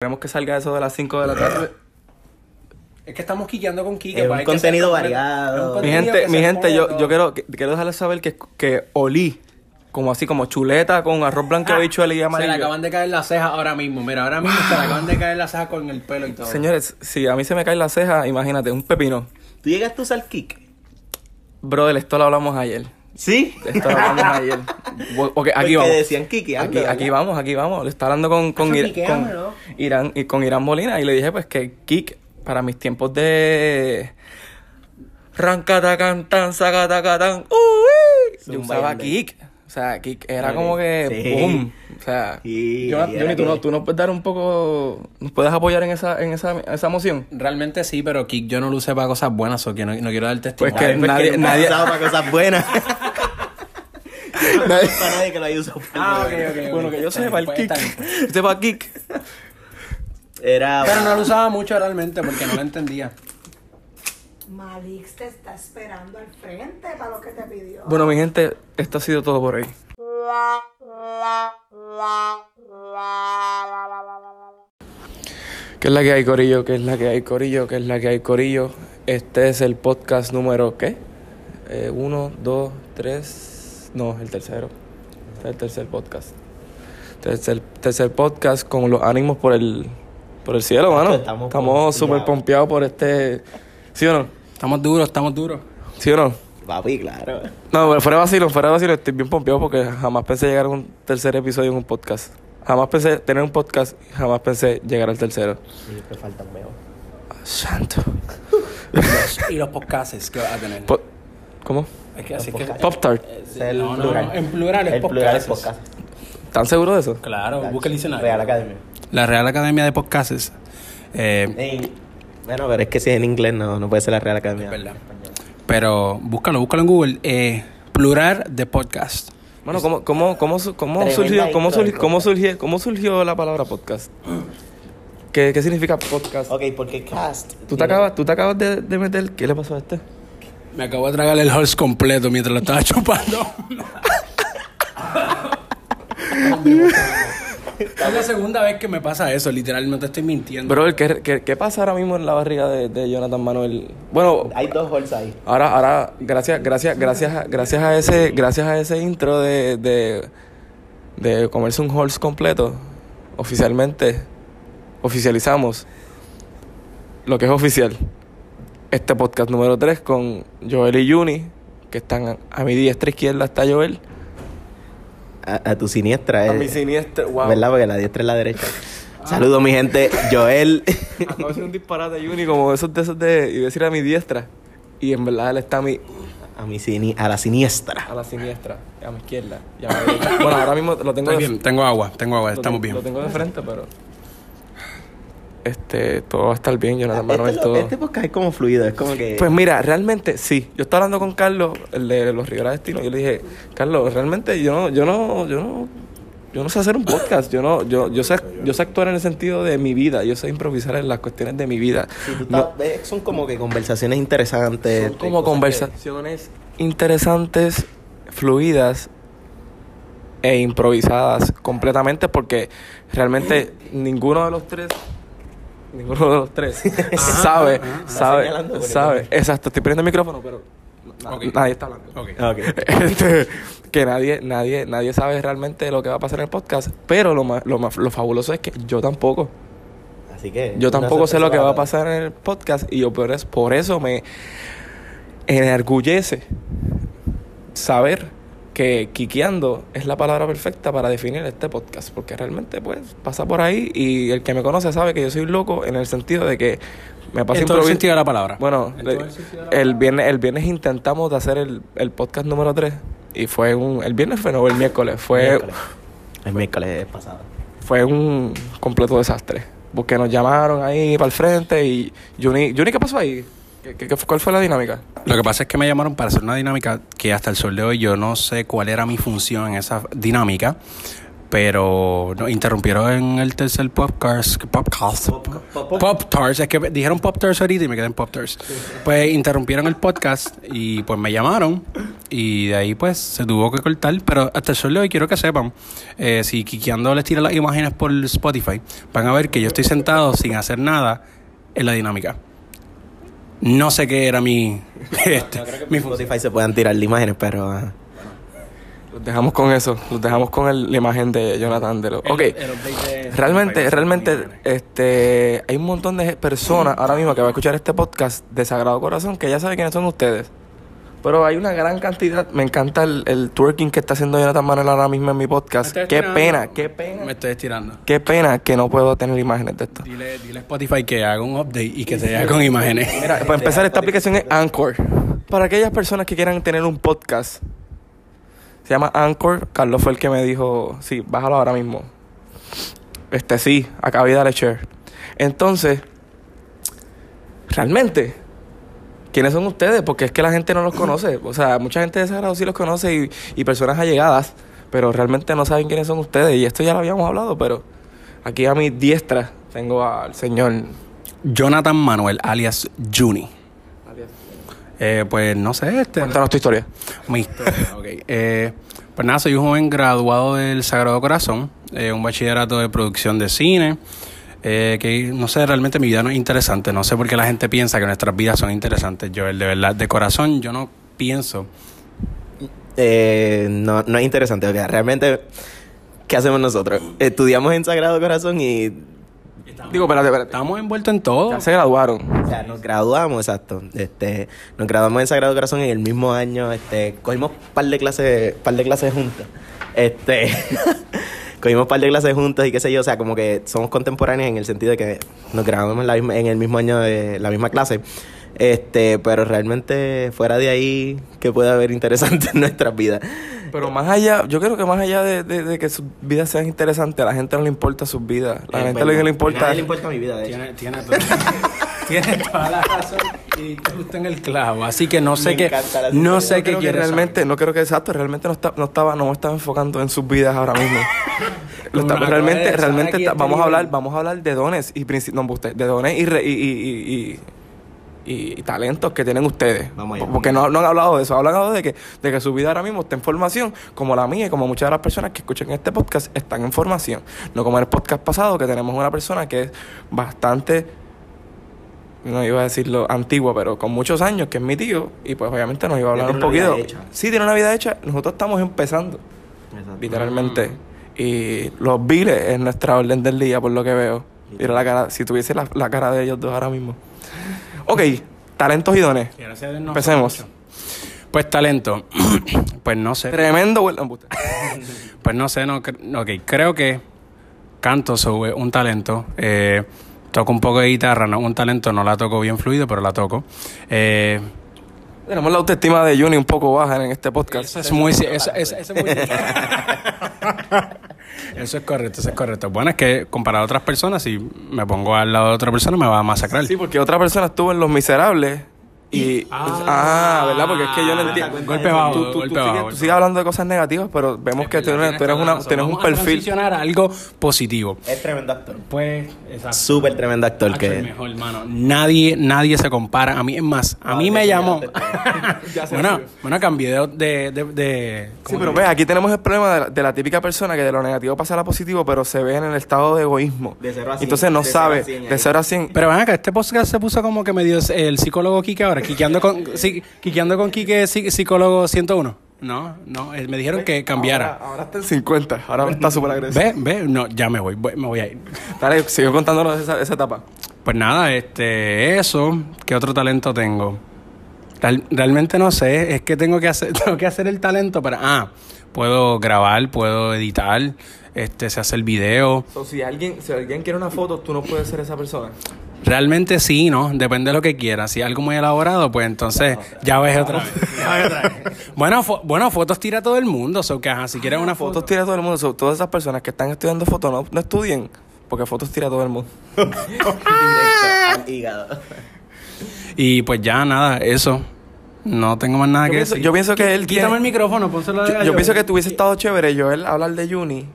Queremos que salga eso de las 5 de la tarde. Es que estamos quillando con Kike. Es pues un hay que contenido variado. es un Mi gente, mi gente, yo, todo. yo quiero, quiero dejarles saber que, que olí, como así, como chuleta con arroz blanco, habichuela y Se le amarillo. acaban de caer las cejas ahora mismo. Mira, ahora mismo se le acaban de caer las cejas con el pelo y todo. Señores, si a mí se me cae la ceja, imagínate, un pepino. ¿Tú llegaste a usar kick? Brother, esto lo hablamos ayer. ¿Sí? Esto lo hablamos ayer. Bo- Ok, aquí Porque vamos. decían Kiki Aquí, antes, aquí ¿verdad? vamos, aquí vamos. Le está hablando con, con, Ira- con ¿no? Irán y con Irán Molina y le dije pues que Kik para mis tiempos de rancatacantan, sacatacatán, uy, yo usaba. Kik. O sea, Kik era como que sí. boom. O sea, Sí, yo, Johnny, tú, que- no, tú nos puedes dar un poco, nos puedes apoyar en esa, en esa, esa moción. Realmente sí, pero Kik yo no lo usé para cosas buenas, o que no, no quiero dar testimonio. Pues que Pues nadie- nadie- para cosas buenas. Nadie- para nadie que lo haya usado. Ah, ok, ok. Bueno, que yo sepa el pues. Yo sepa Kik. Era. Pero no lo usaba mucho realmente porque no lo entendía. Malix te está esperando al frente para lo que te pidió. Bueno, mi gente, esto ha sido todo por hoy. ¿Qué es la que hay, Corillo? ¿Qué es la que hay, Corillo? ¿Qué es la que hay, Corillo? Este es el podcast número, ¿qué? Eh, uno, dos, tres... No, el tercero. Este es el tercer podcast. Este es el tercer podcast con los ánimos por el, por el cielo, mano. Estamos súper pompeados por este... ¿Sí o no? Estamos duros, estamos duros. ¿Sí o no? Papi, claro. No, pero fuera de vacilo, fuera de vacilo, estoy bien pompeado porque jamás pensé llegar a un tercer episodio en un podcast. Jamás pensé tener un podcast, jamás pensé llegar al tercero. Siempre faltan meos. Santo. y los podcasts que vas a tener. Po- ¿Cómo? Es que así que. podcasts. Pop Tart. Es el no, no, plural. no, en plural es El plural es podcasts. podcast. ¿Están seguros de eso? Claro, busca el diccionario. Real Academia. La Real Academia de Podcasts. Eh, Bueno, pero es que si es en inglés no, no puede ser la Real Academia. Es verdad. pero búscalo, búscalo en Google. Eh, plural de podcast. Bueno, ¿cómo, cómo, cómo, cómo surgió, cómo, surgió, cómo, surgió, cómo surgió la palabra podcast? ¿Qué, qué significa podcast? Ok, porque cast. ¿Tú, te acabas, ¿Tú te acabas de, de meter? ¿Qué le pasó a este? Me acabo de tragar el horse completo mientras lo estaba chupando. es la segunda vez que me pasa eso, literalmente estoy mintiendo. Bro, ¿qué, qué, qué pasa ahora mismo en la barriga de, de Jonathan Manuel? Bueno, Hay dos holes ahí. Ahora, ahora, gracias, gracias, gracias, a- gracias a ese, gracias a ese intro de, de, de comerse un horse completo, oficialmente, oficializamos lo que es oficial. Este podcast número 3 con Joel y Juni, que están a mi diestra izquierda está Joel. A, a tu siniestra, eh. A mi siniestra, wow. ¿Verdad? Porque la diestra es la derecha. Saludos, mi gente. Joel. Acabo de hacer un disparate Juni como esos de esos de, y decir a mi diestra. Y en verdad él está a mi, a, mi sini- a la siniestra. a la siniestra, y a mi izquierda. y a mi derecha. Bueno, ahora mismo lo tengo Estoy de- bien, tengo agua, tengo agua, Lo estamos bien. Lo tengo de frente, pero. Este, todo va a estar bien, Jonathan Este, Manuel, lo- todo. este podcast es como fluido, es como que. Pues mira, realmente sí. Yo estaba hablando con Carlos, el de los Rivera Destino. Yo le dije, Carlos, realmente yo no, yo no, yo no, yo no sé hacer un podcast. Yo no, yo, yo sé, yo sé actuar en el sentido de mi vida. Yo sé improvisar en las cuestiones de mi vida. tú No- estás- ves, son como que conversaciones interesantes. son como conversaciones interesantes, fluidas e improvisadas completamente porque realmente ninguno de los tres ninguno de los tres sabe sabe señalando por el sabe exacto estoy poniendo el micrófono pero na- nadie está hablando Ok. que- Ok. Este, que nadie nadie nadie sabe realmente lo que va a pasar en el podcast pero lo más, lo más lo fabuloso es que yo tampoco Así que. yo tampoco sé lo que va a pasar en el podcast y yo por eso, por eso me enorgullece saber que quiqueando es la palabra perfecta para definir este podcast, porque realmente pues pasa por ahí y el que me conoce sabe que yo soy un loco en el sentido de que me pasa En todo el improvis- sentido de la palabra. Bueno, el viernes, el viernes intentamos de hacer el, el podcast número 3 y fue un... El viernes fue, no, el miércoles. Fue, Miércoles. El miércoles pasado. fue un completo desastre. Porque nos llamaron ahí para el frente y... Juni, Juni, ¿qué pasó ahí? ¿Qué, qué- ¿Cuál fue la dinámica? Lo que pasa es que me llamaron para hacer una dinámica que hasta el sol de hoy yo no sé cuál era mi función en esa dinámica, pero nos interrumpieron en el tercer podcast. Podcast. Pop Tars. Es que dijeron Pop Tars ahorita y me quedé en Pop Tars. Pues interrumpieron el podcast y pues me llamaron y de ahí pues se tuvo que cortar. Pero hasta el sol de hoy quiero que sepan, eh, si Kikiando les tira las imágenes por Spotify, van a ver que yo estoy sentado sin hacer nada en la dinámica. No sé qué era mi... este, mi En Spotify se puedan tirar las imágenes, pero... ah, Los dejamos con eso. Los dejamos con el- la imagen de Jonathan de lo. Ok. el update de Realmente, realmente, este, hay un montón de personas ahora mismo que va a escuchar este podcast de Sagrado Corazón que ya sabe quiénes son ustedes. Pero hay una gran cantidad. Me encanta el, el twerking que está haciendo Jonathan Manuel ahora mismo en mi podcast. Qué estirando. pena, qué pena. Me estoy estirando. Qué pena que no puedo tener imágenes de esto. Dile, dile a Spotify que haga un update y que se haga con imágenes. Mira, para empezar, esta aplicación es Anchor. Para aquellas personas que quieran tener un podcast, se llama Anchor. Carlos fue el que me dijo, sí, bájalo ahora mismo. Este sí, acabé de darle share. Entonces, realmente, ¿quiénes son ustedes? Porque es que la gente no los conoce. O sea, mucha gente de Sagrado sí los conoce y, y personas allegadas, pero realmente no saben quiénes son ustedes. Y esto ya lo habíamos hablado, pero aquí a mi diestra tengo al señor. Jonathan Manuel, alias Juni. Eh, pues no sé, este. Cuéntanos tu historia. Mi historia, ok. Eh, pues nada, soy un joven graduado del Sagrado Corazón, eh, un bachillerato de producción de cine. Eh, que no sé, realmente mi vida no es interesante. No sé por qué la gente piensa que nuestras vidas son interesantes. Yo, de verdad, de corazón, yo no pienso. eh, no, no es interesante. o sea, realmente, ¿qué hacemos nosotros? Estudiamos en Sagrado Corazón y... Digo, espérate, espérate. Estamos envueltos en todo. Ya se graduaron. O sea, nos graduamos, exacto. Este, nos graduamos en Sagrado Corazón en el mismo año. Este, cogimos par de clases, par de clases juntas. Este, cogimos par de clases juntas y qué sé yo. O sea, como que somos contemporáneos en el sentido de que nos graduamos en, la misma- en el mismo año de la misma clase. Este, pero realmente fuera de ahí, ¿qué puede haber interesante en nuestras vidas? Pero más allá, yo creo que más allá de, de- de que sus vidas sean interesantes, a la gente no le importa sus vidas. La Eh, gente pues, lo que no, le a importa nadie es... le importa mi vida, de hecho. Tiene, tiene, todo- tiene toda la razón y te justo en el clavo. Así que no sé qué, no sé qué quieres realmente, no creo que exacto, realmente no, está, no estaba, no me estaba enfocando en sus vidas ahora mismo. Lo está- Una realmente, realmente está- vamos a hablar, vamos a hablar de dones y no, usted, de dones y, re- y, y, y- y- y talentos que tienen ustedes. Vamos allá. Porque no, no han hablado de eso, han hablado de que, de que su vida ahora mismo está en formación, como la mía y como muchas de las personas que escuchan este podcast están en formación. No como en el podcast pasado, que tenemos una persona que es bastante no iba a decirlo antigua, pero con muchos años, que es mi tío, y pues obviamente nos iba a hablar un tiene una poquito. vida hecha. Sí, tiene una vida hecha, nosotros estamos empezando, Exacto. literalmente. Y los viles es nuestra orden del día, por lo que veo. Mira la cara, si tuviese la, la cara de ellos dos ahora mismo. Ok, talentos y dones. Empecemos. Pues talento. pues no sé. Tremendo. Pues no sé, no, ok, creo que canto sobre un talento. Eh, toco un poco de guitarra, no un talento, no la toco bien fluido, pero la toco. Eh, Tenemos la autoestima de Juni un poco baja en este podcast. eso es muy... Eso, eso- eso es muy Eso es correcto, eso es correcto. Bueno, es que comparado a otras personas, si me pongo al lado de otra persona, me va a masacrar. Sí, porque otra persona estuvo en Los Miserables. Y. Ah, ¿verdad? Porque es que yo no entiendo. Golpe bajo, Tú, tú- sigues, bajo, tú golpe sigues hablando de cosas negativas, pero vemos que tú eres, tú eres una- tienes un perfil. a algo positivo. Es tremendo actor. Pues, exacto. Súper tremendo actor que... mejor, hermano. Nadie, nadie se compara. A mí, es más, a mí me llamó. Bueno, bueno, cambié de. de, de, de- Sí, ¿cómo pero se ve, aquí tenemos el problema de la, de la típica persona que de lo negativo pasa a lo positivo, pero se ve en el estado de egoísmo. De cero a cien, Entonces no de cero a sabe. cien De ahí. 0 a 100. Pero ven acá, este podcast se puso como que medio el psicólogo Quique ahora, quiqueando con, sí, quiqueando con Quique psi- psicólogo 101. No, no, eh, me dijeron que cambiara. Ahora, ahora está en 50. Ahora está súper agresivo. Ve, ve, no, ya me voy, voy- me voy a ir. Dale, sigo contándonos esa, esa etapa. Pues nada, este, eso, ¿qué otro talento tengo? Real- realmente no sé, es que tengo que hacer, tengo que hacer el talento para, ah, puedo grabar, puedo editar, este, se hace el video. So, si, alguien, si alguien quiere una foto, tú no puedes ser esa persona. Realmente sí, ¿no? Depende de lo que quieras. Si es algo muy elaborado, pues entonces ya ves otra vez. Ya ves otra vez. bueno, fo- bueno, fotos tira todo el mundo, so que ajá, si quieres una foto. Fotos tira todo el mundo. So, todas esas personas que están estudiando fotos no, no estudien, porque fotos tira todo el mundo. Directo al hígado. Y pues ya nada, eso. No tengo más nada Yo que pienso- decir. yo pienso que él Quítame tiene- el micrófono, pónselo Yo, yo pienso que tuviese estado chévere Joel hablar de Juni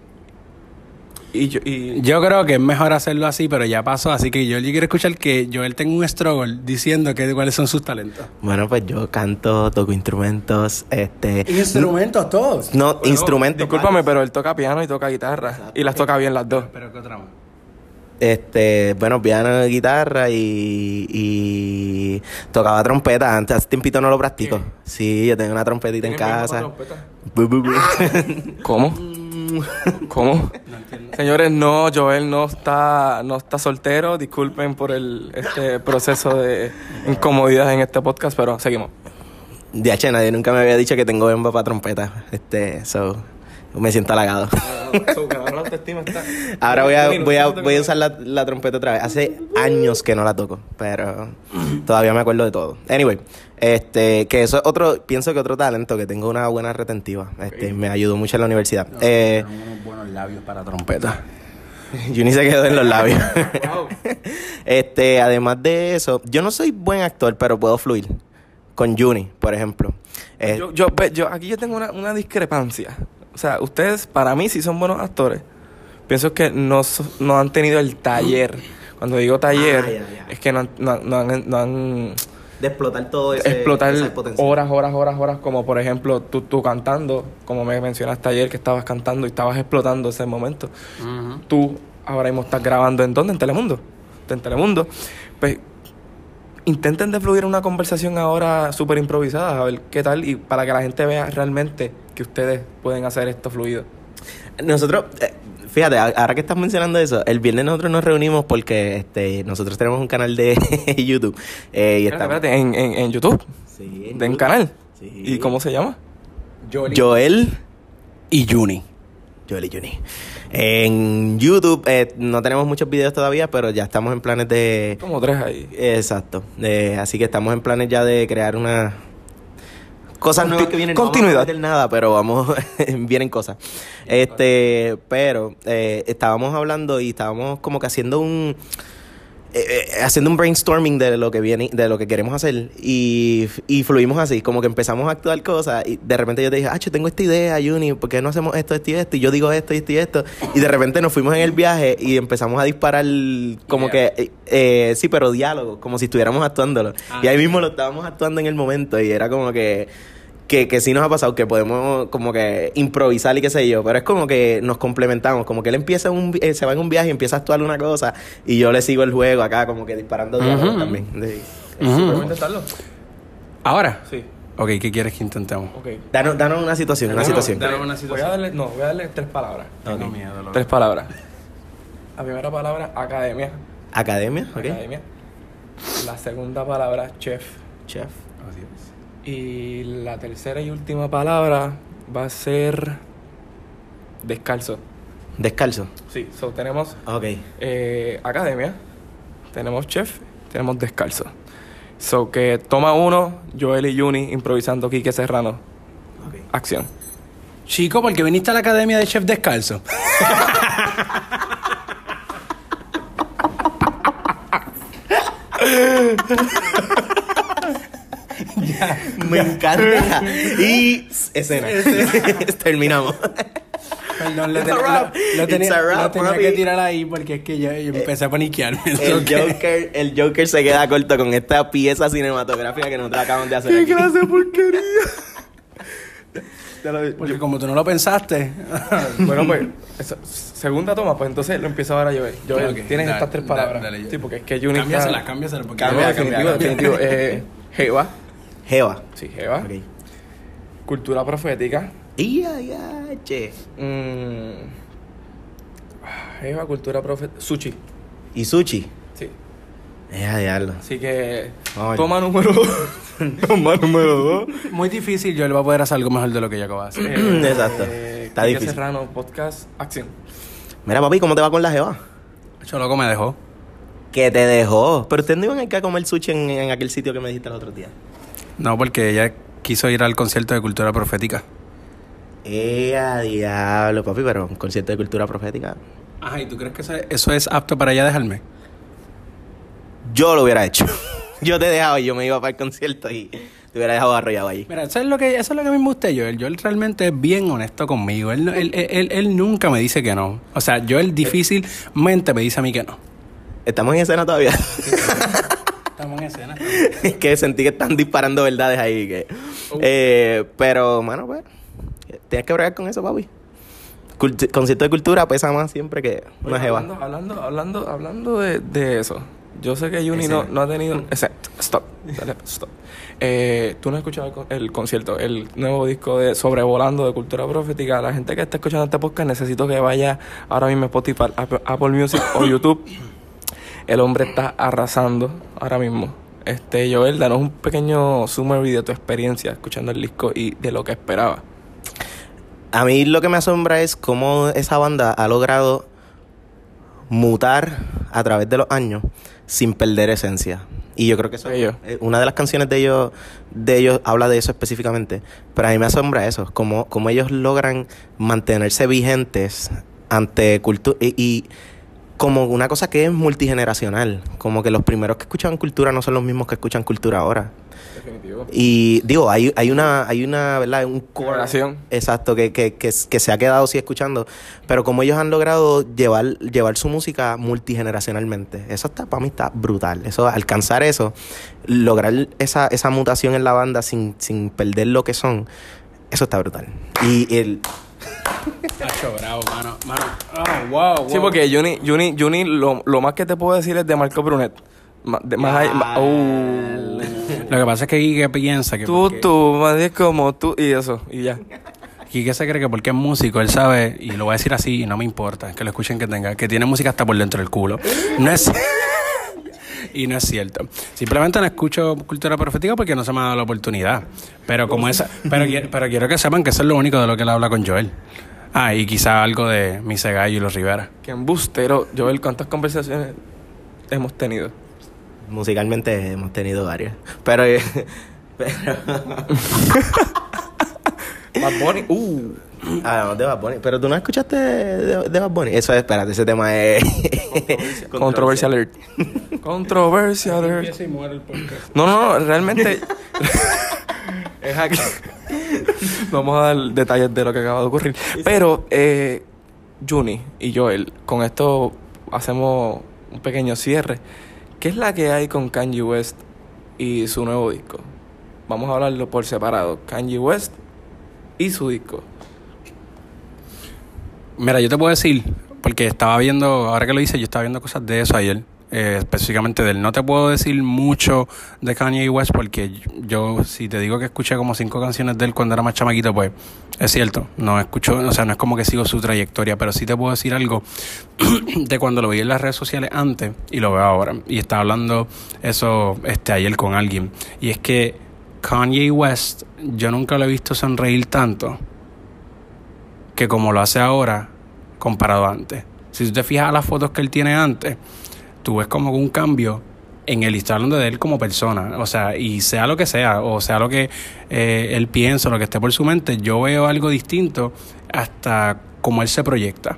Y yo, y Yo creo que es mejor hacerlo así, pero ya pasó. Así que yo, yo quiero escuchar que Joel tenga un struggle diciendo que, cuáles son sus talentos. Bueno, pues yo canto, toco instrumentos, este... Instrumentos todos. No, instrumentos. discúlpame, pero él toca piano y toca guitarra. Y las toca bien las dos. Pero qué otra más. Este, bueno, piano, guitarra y, y tocaba trompeta. Antes, hace tiempito no lo practico. Sí, yo tengo una trompetita en casa. Bu, ¿Cómo? Señores, no, Joel no está, no está soltero. Disculpen por el este proceso de incomodidad en este podcast, pero seguimos. De H, nadie nunca me había dicho que tengo bemba para trompeta. Este, so, me siento halagado. Ahora voy a, voy a, voy a usar la, la trompeta otra vez. Hace años que no la toco, pero todavía me acuerdo de todo. Anyway, este, que eso es otro, pienso que otro talento, que tengo una buena retentiva. Este, me ayudó mucho en la universidad. Eh, unos buenos labios para trompeta. Juni se quedó en los labios. este, además de eso, yo no soy buen actor, pero puedo fluir. Con Juni, por ejemplo. Eh, Yo, yo, yo- aquí yo tengo una, una discrepancia. O sea, ustedes para mí sí son buenos actores. Pienso que no, no han tenido el taller. Cuando digo taller, Ah, ya, ya. es que no han, no, no han, no han de explotar todo ese explotar ese potencial. horas, horas, horas, horas, como por ejemplo tú, tú cantando, como me mencionaste ayer que estabas cantando y estabas explotando ese momento. Tú ahora mismo estás grabando en dónde? En Telemundo. En Telemundo. Pues intenten de fluir una conversación ahora súper improvisada, a ver qué tal, y para que la gente vea realmente que ustedes pueden hacer esto fluido. Nosotros, eh, fíjate, ahora que estás mencionando eso, el viernes nosotros nos reunimos porque este, nosotros tenemos un canal de YouTube. eh, y Espérate, estamos- espérate, en, en, en YouTube, Sí, en de YouTube. canal. Sí. ¿Y cómo se llama? Joel. y Juni. Joel y Juni. En YouTube eh, no tenemos muchos videos todavía, pero ya estamos en planes de... Como tres ahí. Exacto. Eh, así que estamos en planes ya de crear una... Cosas nuevas que vienen. continuidad. No nada, pero vamos... vienen cosas. Este... Pero eh, estábamos hablando y estábamos como que haciendo un... eh, eh, haciendo un brainstorming de lo que viene, de lo que queremos hacer y, y fluimos así, como que empezamos a actuar cosas y de repente yo te dije, ah, yo tengo esta idea, Juni, ¿por qué no hacemos esto, esto y esto? Y yo digo esto, esto y esto. Y de repente nos fuimos en el viaje y empezamos a disparar como que, eh, eh, sí, pero diálogo, como si estuviéramos actuándolo. y ahí mismo lo estábamos actuando en el momento y era como que... Que, que sí nos ha pasado, que podemos como que improvisar y qué sé yo, pero es como que nos complementamos, como que él empieza un, eh, se va en un viaje y empieza a actuar una cosa y yo le sigo el juego acá como que disparando diálogos Ujú. también. Sí. Ujú. ¿Podemos intentarlo? Ahora. Sí. Ok, ¿qué quieres que intentemos? Ok. Danos, danos una situación, una Bueno, situación. dale una Voy a situación. darle, no, voy a darle tres palabras. Tengo miedo. loco. Tres palabras. La primera palabra, academia. Academia, ok. Academia. La segunda palabra, chef. Chef. Así es. Y la tercera y última palabra va a ser descalzo. Descalzo. Sí, so tenemos Ok. eh, academia, tenemos chef, tenemos descalzo. So que toma uno, Joel y Juni improvisando Quique Serrano. Ok. Acción. Chico, ¿por qué viniste a la academia de chef descalzo? Me encanta. y escena. Terminamos. Perdón, lo, ten- lo- lo tenía, wrap, lo que tirar ahí porque es que yo, yo empecé a paniquearme. El Ok. Joker, el Joker se queda corto con esta pieza cinematográfica que nosotros acabamos de hacer. aquí. de porquería! Porque como tú no lo pensaste. bueno, pues, eso- segunda toma, pues entonces lo empiezo ahora a Joel. Joel, Ok, tienes dale, estas tres dale, palabras. dale, Joel. sí, porque es que Juni cámbiaselas, cámbiaselas. Porque No, Cambia, definitivo, cambia, definitivo. Eh, Jeva, Jeva. sí, Jeva. Ok. Cultura profética. Ya, ya, che. Mm, Jeva, cultura profética. Sushi. Y sushi. Sí. Ya, diablo. Así que toma número dos. toma número dos. Muy difícil, yo le voy a poder hacer algo mejor de lo que yo acabo de hacer. Eh, Exacto. eh, Está Quique difícil. Serrano, podcast, acción. Mira, papi, ¿cómo te va con la Jeva? Hecho, loco me dejó. Que te dejó. Pero ustedes no iban a ir a comer sushi en, en aquel sitio que me dijiste el otro día. No, porque ella quiso ir al concierto de cultura profética. Eh, a diablo, papi, pero un concierto de cultura profética. Ajá, ¿y tú crees que eso es, eso es apto para ella dejarme? Yo lo hubiera hecho. yo te dejaba y yo me iba para el concierto y Te hubiera dejado arrollado allí. Mira, eso es lo que, eso es lo que a mí me gusta de Joel. Joel realmente es bien honesto conmigo. Él, él, él, él- él nunca me dice que no. O sea, Joel difícilmente me dice a mí que no. Estamos en escena todavía. Estamos en escena. Es que sentí que están disparando verdades ahí. Que, Eh, pero, mano, pues, tienes que bregar con eso, papi. Cult- concierto de cultura pesa más siempre que una jeva. hablando, hablando, hablando, hablando de, de eso. Yo sé que Juni no, no ha tenido. Ese, stop. Dale, stop. Eh, Tú no has escuchado el, el concierto, el nuevo disco de Sobrevolando de Cultura Profética. La gente que está escuchando este podcast, necesito que vaya ahora mismo a Spotify, Apple Music o YouTube. El hombre está arrasando ahora mismo. Este, Joel, danos un pequeño summary de tu experiencia escuchando el disco y de lo que esperaba. A mí lo que me asombra es cómo esa banda ha logrado mutar a través de los años sin perder esencia. Y yo creo que eso Ellos. una de las canciones de ellos de ellos habla de eso específicamente, pero a mí me asombra eso, cómo, cómo ellos logran mantenerse vigentes ante cultura y, y como una cosa que es multigeneracional, como que los primeros que escuchaban cultura no son los mismos que escuchan cultura ahora. Definitivo. Y digo, hay, hay una, hay una, ¿verdad? Un core. Exacto, que, que, que, que se ha quedado así escuchando. Pero como ellos han logrado llevar, llevar su música multigeneracionalmente, eso está, para mí está brutal. Eso, alcanzar eso, lograr esa, esa mutación en la banda sin, sin perder lo que son, eso está brutal. Y el, Bravo, mano. mano. Oh, wow, wow. Sí, porque Juni, Juni, Juni lo, lo más que te puedo decir es de Marco Brunet. Ma- de- más ahí- ma- uh. Lo que pasa es que Quique piensa que. Tú, porque- tú, más bien como tú y eso, y ya. Quique se cree que porque es músico, él sabe, y lo voy a decir así, y no me importa, que lo escuchen que tenga, que tiene música hasta por dentro del culo. No es. y no es cierto. Simplemente no escucho cultura profética porque no se me ha dado la oportunidad. Pero como esa. Pero, pero quiero que sepan que eso es lo único de lo que él habla con Joel. Ah, y quizá algo de Mise Gallo y los Rivera. Que embustero. Joel, ¿cuántas conversaciones hemos tenido? musicalmente hemos tenido varias. Pero, eh, pero Bad Bunny, uh. Hablamos de Bad Bunny. Pero tú no escuchaste de, de Bad Bunny. Eso es, espérate, ese tema es. Controversy alert. Controversy alert. No, no, no, realmente. es aquí. No Vamos a dar detalles de lo que acaba de ocurrir. Pero, eh, Juni y Joel, con esto hacemos un pequeño cierre. ¿Qué es la que hay con Kanye West y su nuevo disco? Vamos a hablarlo por separado. Kanye West y su disco. Mira, yo te puedo decir, porque estaba viendo, ahora que lo hice, yo estaba viendo cosas de eso ayer, eh, específicamente de él. No te puedo decir mucho de Kanye West porque yo, si te digo que escuché como cinco canciones de él cuando era más chamaquito, pues es cierto, no escucho, o sea, no es como que sigo su trayectoria, pero sí te puedo decir algo de cuando lo vi en las redes sociales antes y lo veo ahora. Y estaba hablando eso este, ayer con alguien. Y es que Kanye West, yo nunca lo he visto sonreír tanto que como lo hace ahora comparado a antes. Si tú te fijas las fotos que él tiene antes, tú ves como un cambio en está hablando de él como persona. O sea, y sea lo que sea, o sea lo que eh, él piensa, lo que esté por su mente, yo veo algo distinto hasta como él se proyecta.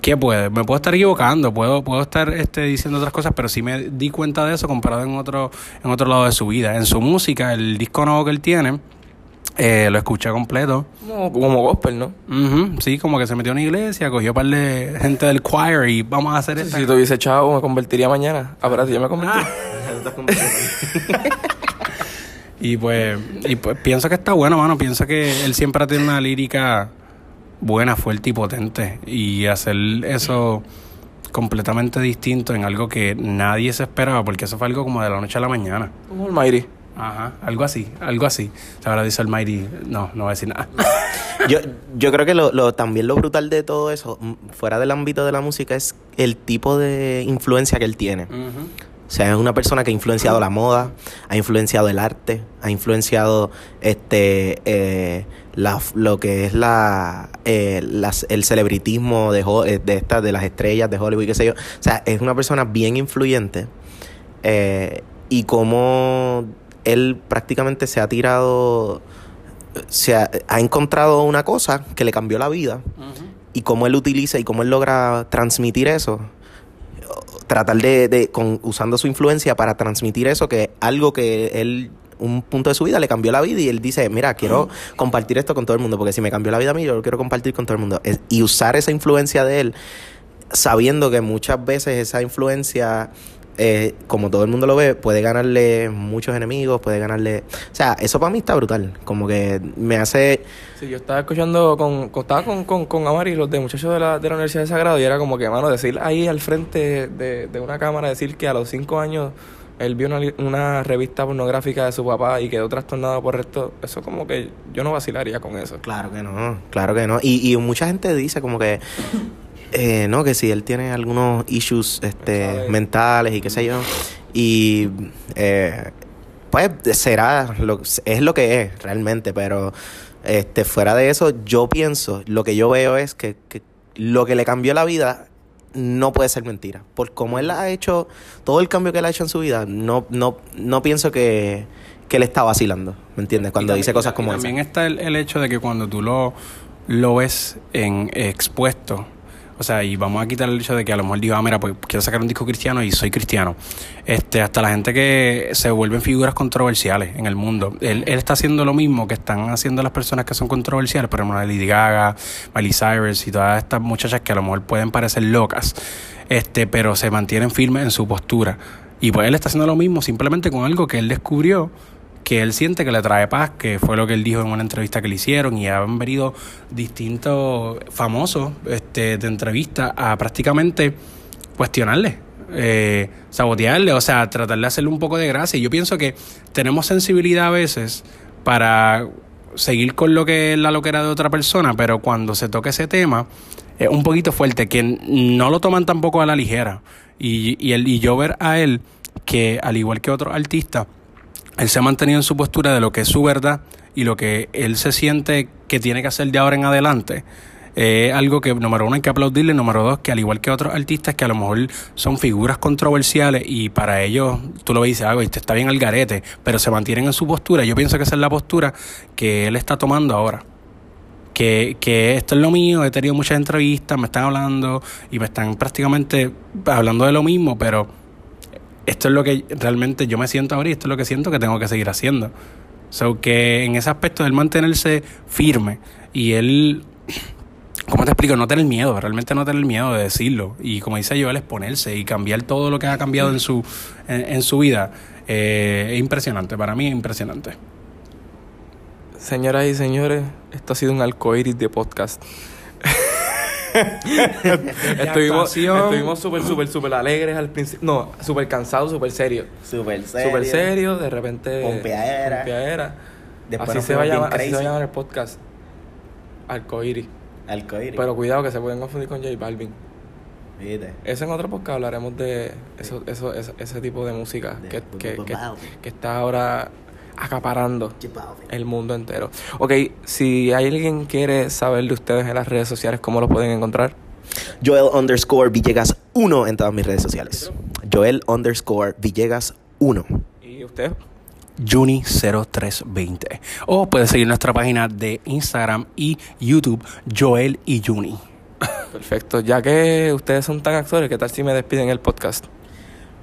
¿Qué puede? Me puedo estar equivocando, puedo, puedo estar este, diciendo otras cosas, pero sí me di cuenta de eso comparado en otro, en otro lado de su vida. En su música, el disco nuevo que él tiene, eh, lo escuché completo. Como, como gospel, ¿no? Ujú, Sí, como que se metió en una iglesia, cogió un par de gente del choir y vamos a hacer esto. Si tuviese chavo, me convertiría mañana. Ah, espérate, yo me convertí. Y pues, y pues pienso que está bueno, mano. Pienso que él siempre ha tenido una lírica buena, fuerte y potente. Y hacer eso completamente distinto en algo que nadie se esperaba, porque eso fue algo como de la noche a la mañana. Como Almighty. Ajá, algo así, algo así. O sea, ahora dice el Mighty, no, no voy a decir nada. yo, yo creo que lo, lo- también lo brutal de todo eso, mm, fuera del ámbito de la música, es el tipo de influencia que él tiene. O sea, es una persona que ha influenciado la moda, ha influenciado el arte, ha influenciado este eh, la, lo que es la, eh, las- el celebritismo de, eh, de estas de las estrellas de Hollywood, qué sé yo. O sea, es una persona bien influyente eh, y como él prácticamente se ha tirado, se ha, ha encontrado una cosa que le cambió la vida. Y cómo él utiliza y cómo él logra transmitir eso. Tratar de, de con, usando su influencia para transmitir eso que algo que él un punto de su vida le cambió la vida y él dice, mira, quiero compartir esto con todo el mundo, porque si me cambió la vida a mí, yo lo quiero compartir con todo el mundo. Es- y usar esa influencia de él, sabiendo que muchas veces esa influencia, eh, como todo el mundo lo ve, puede ganarle muchos enemigos, puede ganarle... O sea, eso para mí está brutal. Como que me hace... Sí, yo estaba escuchando con, con- estaba con, con, con Amari, los de muchachos de la, de la Universidad de Sagrado, y era como que, mano, decir ahí al frente de, de una cámara, decir que a los cinco años él vio una, una revista pornográfica de su papá y quedó trastornado por esto, eso como que yo no vacilaría con eso. Claro que no, claro que no. Y, y mucha gente dice como que, eh, no, que si él tiene algunos issues este, Mentales. mentales y qué sé yo. Y eh, pues será, lo, es lo que es realmente, pero este, fuera de eso, yo pienso, lo que yo veo es que, que lo que le cambió la vida no puede ser mentira. Por como él ha hecho, todo el cambio que él ha hecho en su vida, no, no, no pienso que, que él está vacilando, ¿me entiendes? Cuando Y dice también- cosas como esa. También está el, el hecho de que cuando tú lo, lo ves en expuesto, o sea, y vamos a quitar el hecho de que a lo mejor diga, ah, mira, pues quiero sacar un disco cristiano y soy cristiano. Este, hasta la gente que se vuelven figuras controversiales en el mundo. Él, él está haciendo lo mismo que están haciendo las personas que son controversiales, por ejemplo, Lady Gaga, Miley Cyrus y todas estas muchachas que a lo mejor pueden parecer locas, este, pero se mantienen firmes en su postura. Y pues él está haciendo lo mismo simplemente con algo que él descubrió que él siente que le trae paz, que fue lo que él dijo en una entrevista que le hicieron y han venido distintos famosos este, de entrevista a prácticamente cuestionarle, eh, sabotearle, o sea, tratar de hacerle un poco de gracia. Y yo pienso que tenemos sensibilidad a veces para seguir con lo que es la loquera de otra persona, pero cuando se toca ese tema es un poquito fuerte, que no lo toman tampoco a la ligera. Y, y, el, y yo ver a él que, al igual que otros artistas, él se ha mantenido en su postura de lo que es su verdad y lo que él se siente que tiene que hacer de ahora en adelante. Es algo que, número uno, hay que aplaudirle. Número dos, que al igual que otros artistas que a lo mejor son figuras controversiales y para ellos tú lo ves y dices, ah, güey, te está bien al garete, pero se mantienen en su postura. Yo pienso que esa es la postura que él está tomando ahora. Que, que esto es lo mío, he tenido muchas entrevistas, me están hablando y me están prácticamente hablando de lo mismo, pero esto es lo que realmente yo me siento ahora y esto es lo que siento que tengo que seguir haciendo. So que en ese aspecto él mantenerse firme y él, ¿cómo te explico? No tener miedo, realmente no tener miedo de decirlo. Y como dice yo, él exponerse y cambiar todo lo que ha cambiado en su, en, su vida. eh, es impresionante, para mí es impresionante. Señoras y señores, esto ha sido un arcoíris de podcast. estuvimos estuvimos súper, súper, súper alegres al principio. No, súper cansados, súper serios. Súper serio. Súper serios, de repente. Pompeadera. pompeadera. Después así se, va a llamar, así se va a crazy. llamar el podcast. Arcoíris. Arcoíris. Pero cuidado que se pueden confundir con J Balvin. Viste. Eso en otro podcast hablaremos de eso, eso, eso- ese tipo de música De- que, que, que, que está ahora acaparando el mundo entero. Ok, si alguien quiere saber de ustedes en las redes sociales, ¿cómo lo pueden encontrar? Joel underscore Villegas 1 en todas mis redes sociales. Joel underscore Villegas 1. ¿Y usted? Juni0320. O puedes seguir nuestra página de Instagram y YouTube, Joel y Juni. Perfecto. Ya que ustedes son tan actores, ¿qué tal si me despiden el podcast?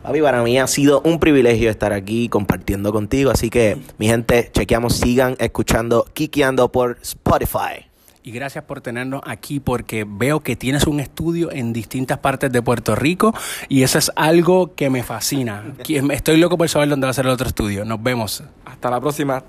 Papi, para mí ha sido un privilegio estar aquí compartiendo contigo. Así que, mi gente, chequeamos, sigan escuchando Kikiando por Spotify. Y gracias por tenernos aquí porque veo que tienes un estudio en distintas partes de Puerto Rico y eso es algo que me fascina. Estoy loco por saber dónde va a ser el otro estudio. Nos vemos. Hasta la próxima.